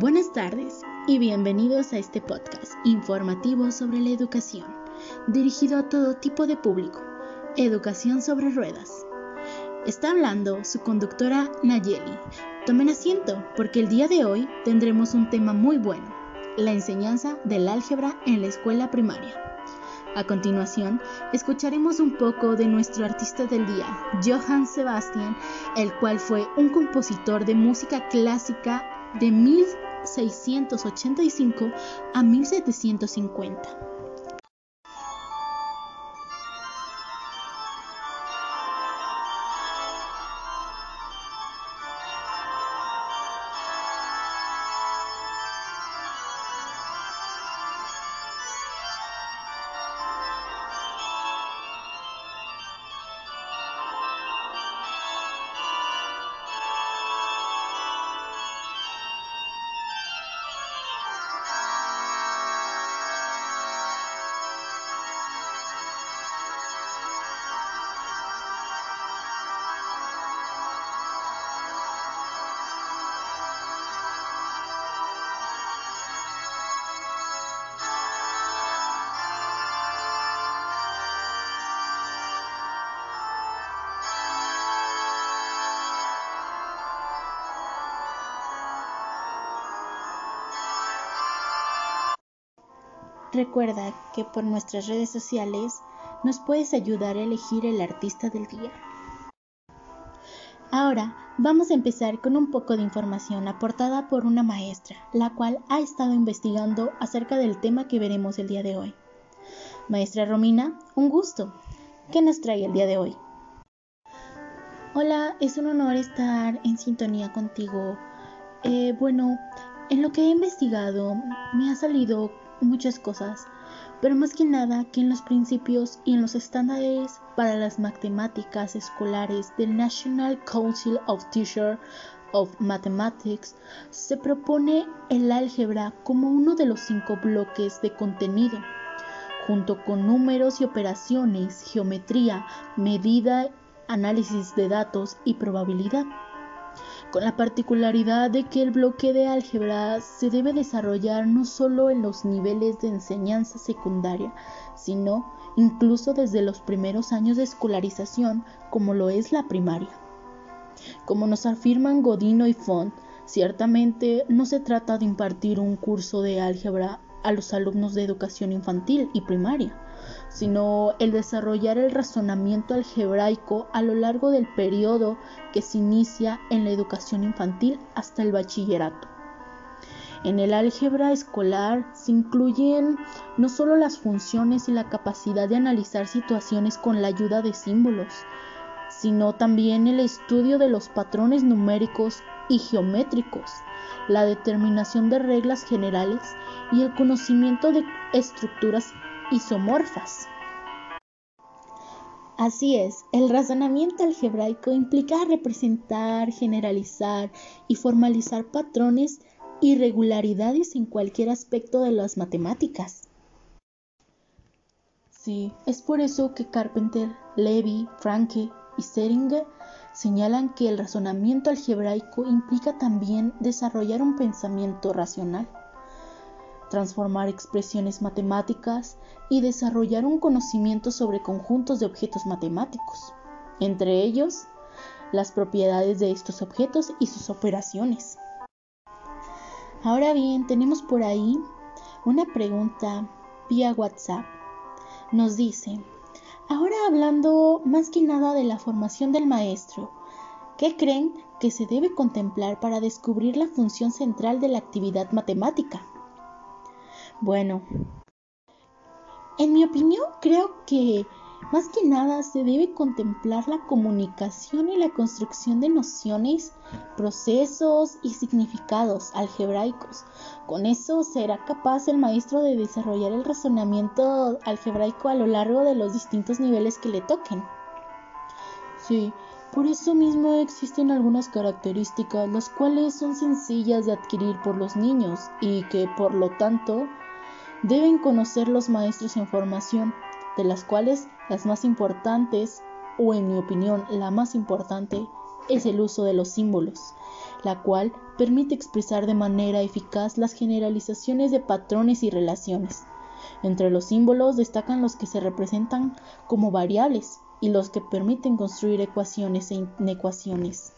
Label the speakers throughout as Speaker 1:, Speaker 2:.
Speaker 1: Buenas tardes y bienvenidos a este podcast informativo sobre la educación, dirigido a todo tipo de público. Educación sobre ruedas. Está hablando su conductora Nayeli. Tomen asiento porque el día de hoy tendremos un tema muy bueno, la enseñanza del álgebra en la escuela primaria. A continuación, escucharemos un poco de nuestro artista del día, Johann Sebastian, el cual fue un compositor de música clásica de 1685 a 1750. Recuerda que por nuestras redes sociales nos puedes ayudar a elegir el artista del día. Ahora vamos a empezar con un poco de información aportada por una maestra, la cual ha estado investigando acerca del tema que veremos el día de hoy. Maestra Romina, un gusto. ¿Qué nos trae el día de hoy?
Speaker 2: Hola, es un honor estar en sintonía contigo. Eh, bueno, en lo que he investigado me ha salido muchas cosas, pero más que nada que en los principios y en los estándares para las matemáticas escolares del National Council of Teachers of Mathematics se propone el álgebra como uno de los cinco bloques de contenido, junto con números y operaciones, geometría, medida, análisis de datos y probabilidad con la particularidad de que el bloque de álgebra se debe desarrollar no solo en los niveles de enseñanza secundaria, sino incluso desde los primeros años de escolarización, como lo es la primaria. Como nos afirman Godino y Font, ciertamente no se trata de impartir un curso de álgebra a los alumnos de educación infantil y primaria, sino el desarrollar el razonamiento algebraico a lo largo del periodo que se inicia en la educación infantil hasta el bachillerato. En el álgebra escolar se incluyen no solo las funciones y la capacidad de analizar situaciones con la ayuda de símbolos, sino también el estudio de los patrones numéricos y geométricos, la determinación de reglas generales y el conocimiento de estructuras isomorfas.
Speaker 1: Así es, el razonamiento algebraico implica representar, generalizar y formalizar patrones y regularidades en cualquier aspecto de las matemáticas.
Speaker 2: Sí, es por eso que Carpenter, Levy, Franke y Seringer señalan que el razonamiento algebraico implica también desarrollar un pensamiento racional transformar expresiones matemáticas y desarrollar un conocimiento sobre conjuntos de objetos matemáticos, entre ellos las propiedades de estos objetos y sus operaciones. Ahora bien, tenemos por ahí una pregunta vía WhatsApp. Nos dice, ahora hablando más que nada de la formación del maestro, ¿qué creen que se debe contemplar para descubrir la función central de la actividad matemática?
Speaker 1: Bueno, en mi opinión creo que más que nada se debe contemplar la comunicación y la construcción de nociones, procesos y significados algebraicos. Con eso será capaz el maestro de desarrollar el razonamiento algebraico a lo largo de los distintos niveles que le toquen.
Speaker 2: Sí, por eso mismo existen algunas características las cuales son sencillas de adquirir por los niños y que por lo tanto deben conocer los maestros en formación, de las cuales las más importantes, o en mi opinión la más importante, es el uso de los símbolos, la cual permite expresar de manera eficaz las generalizaciones de patrones y relaciones. Entre los símbolos destacan los que se representan como variables y los que permiten construir ecuaciones e inecuaciones.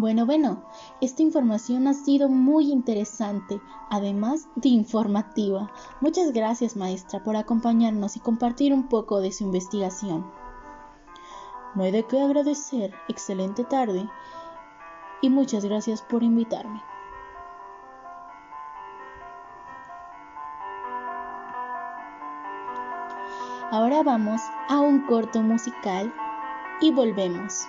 Speaker 2: Bueno, bueno, esta información ha sido muy interesante, además de informativa. Muchas gracias, maestra, por acompañarnos y compartir un poco de su investigación. No hay de qué agradecer, excelente tarde y muchas gracias por invitarme. Ahora vamos a un corto musical y volvemos.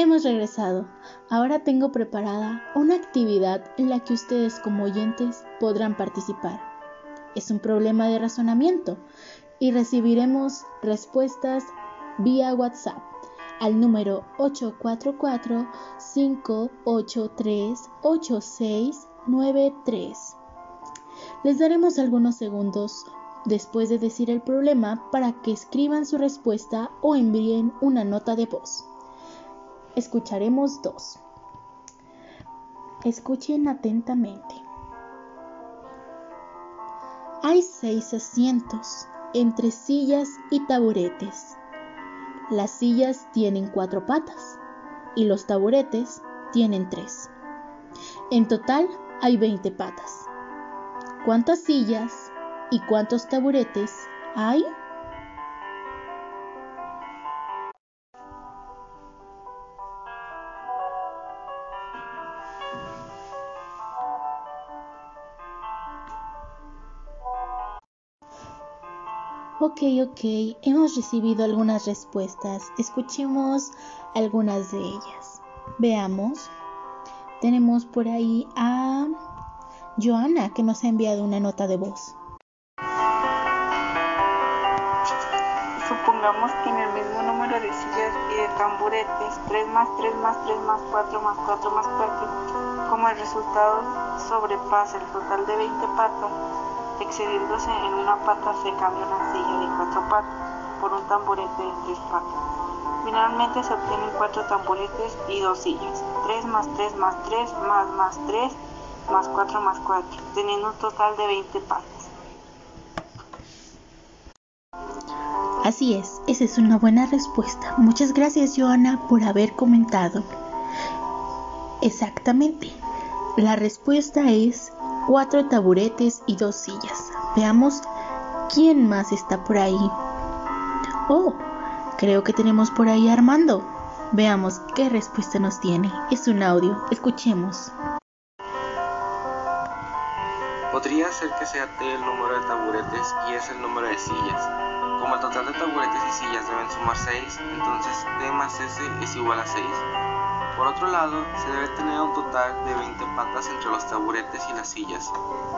Speaker 2: Hemos regresado. Ahora tengo preparada una actividad en la que ustedes como oyentes podrán participar. Es un problema de razonamiento y recibiremos respuestas vía WhatsApp al número 844-583-8693. Les daremos algunos segundos después de decir el problema para que escriban su respuesta o envíen una nota de voz escucharemos dos. Escuchen atentamente. Hay seis asientos entre sillas y taburetes. Las sillas tienen cuatro patas y los taburetes tienen tres. En total hay 20 patas. ¿Cuántas sillas y cuántos taburetes hay? Ok, ok, hemos recibido algunas respuestas. Escuchemos algunas de ellas. Veamos. Tenemos por ahí a Joana que nos ha enviado una nota de voz.
Speaker 3: Supongamos que en el mismo número de sillas y de tamburetes, 3 más 3 más 3 más 4 más 4 más 4, como el resultado sobrepasa el total de 20 patos, excediéndose en una pata se cambia una silla de cuatro patas por un tamborete de tres patas. Finalmente se obtienen cuatro tamboretes y dos sillas. 3 más 3 más 3 más más 3 más 4 más 4, teniendo un total de 20 patas.
Speaker 2: Así es, esa es una buena respuesta. Muchas gracias, Joana, por haber comentado. Exactamente. La respuesta es cuatro taburetes y dos sillas. Veamos quién más está por ahí. Oh, creo que tenemos por ahí a Armando. Veamos qué respuesta nos tiene. Es un audio. Escuchemos.
Speaker 4: Podría ser que sea T el número de taburetes y es el número de sillas. Como el total de taburetes y sillas deben sumar 6, entonces T más S es igual a 6. Por otro lado, se debe tener un total de 20 patas entre los taburetes y las sillas,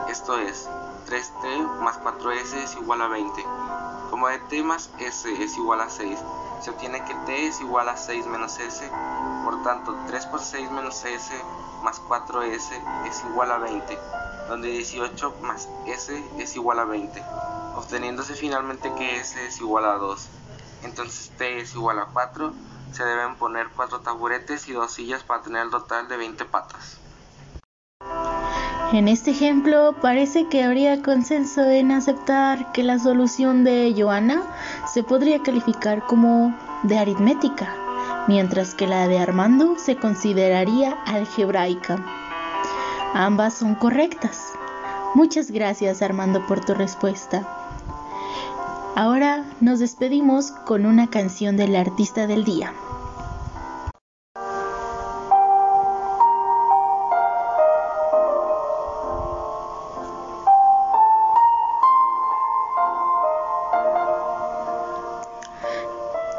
Speaker 4: esto es, 3t más 4s es igual a 20. Como t más s es igual a 6, se obtiene que t es igual a 6 menos s, por tanto 3 por 6 menos s más 4s es igual a 20, donde 18 más s es igual a 20, obteniéndose finalmente que s es igual a 2. Entonces t es igual a 4 se deben poner cuatro taburetes y dos sillas para tener el total de 20 patas.
Speaker 2: En este ejemplo parece que habría consenso en aceptar que la solución de Joana se podría calificar como de aritmética, mientras que la de Armando se consideraría algebraica. Ambas son correctas. Muchas gracias Armando por tu respuesta. Ahora nos despedimos con una canción del artista del día.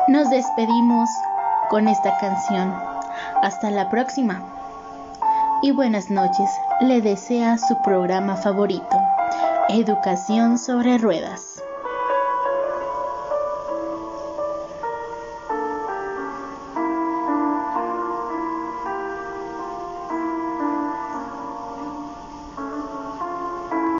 Speaker 2: Nos despedimos con esta canción. Hasta la próxima. Y buenas noches. Le desea su programa favorito, Educación sobre Ruedas.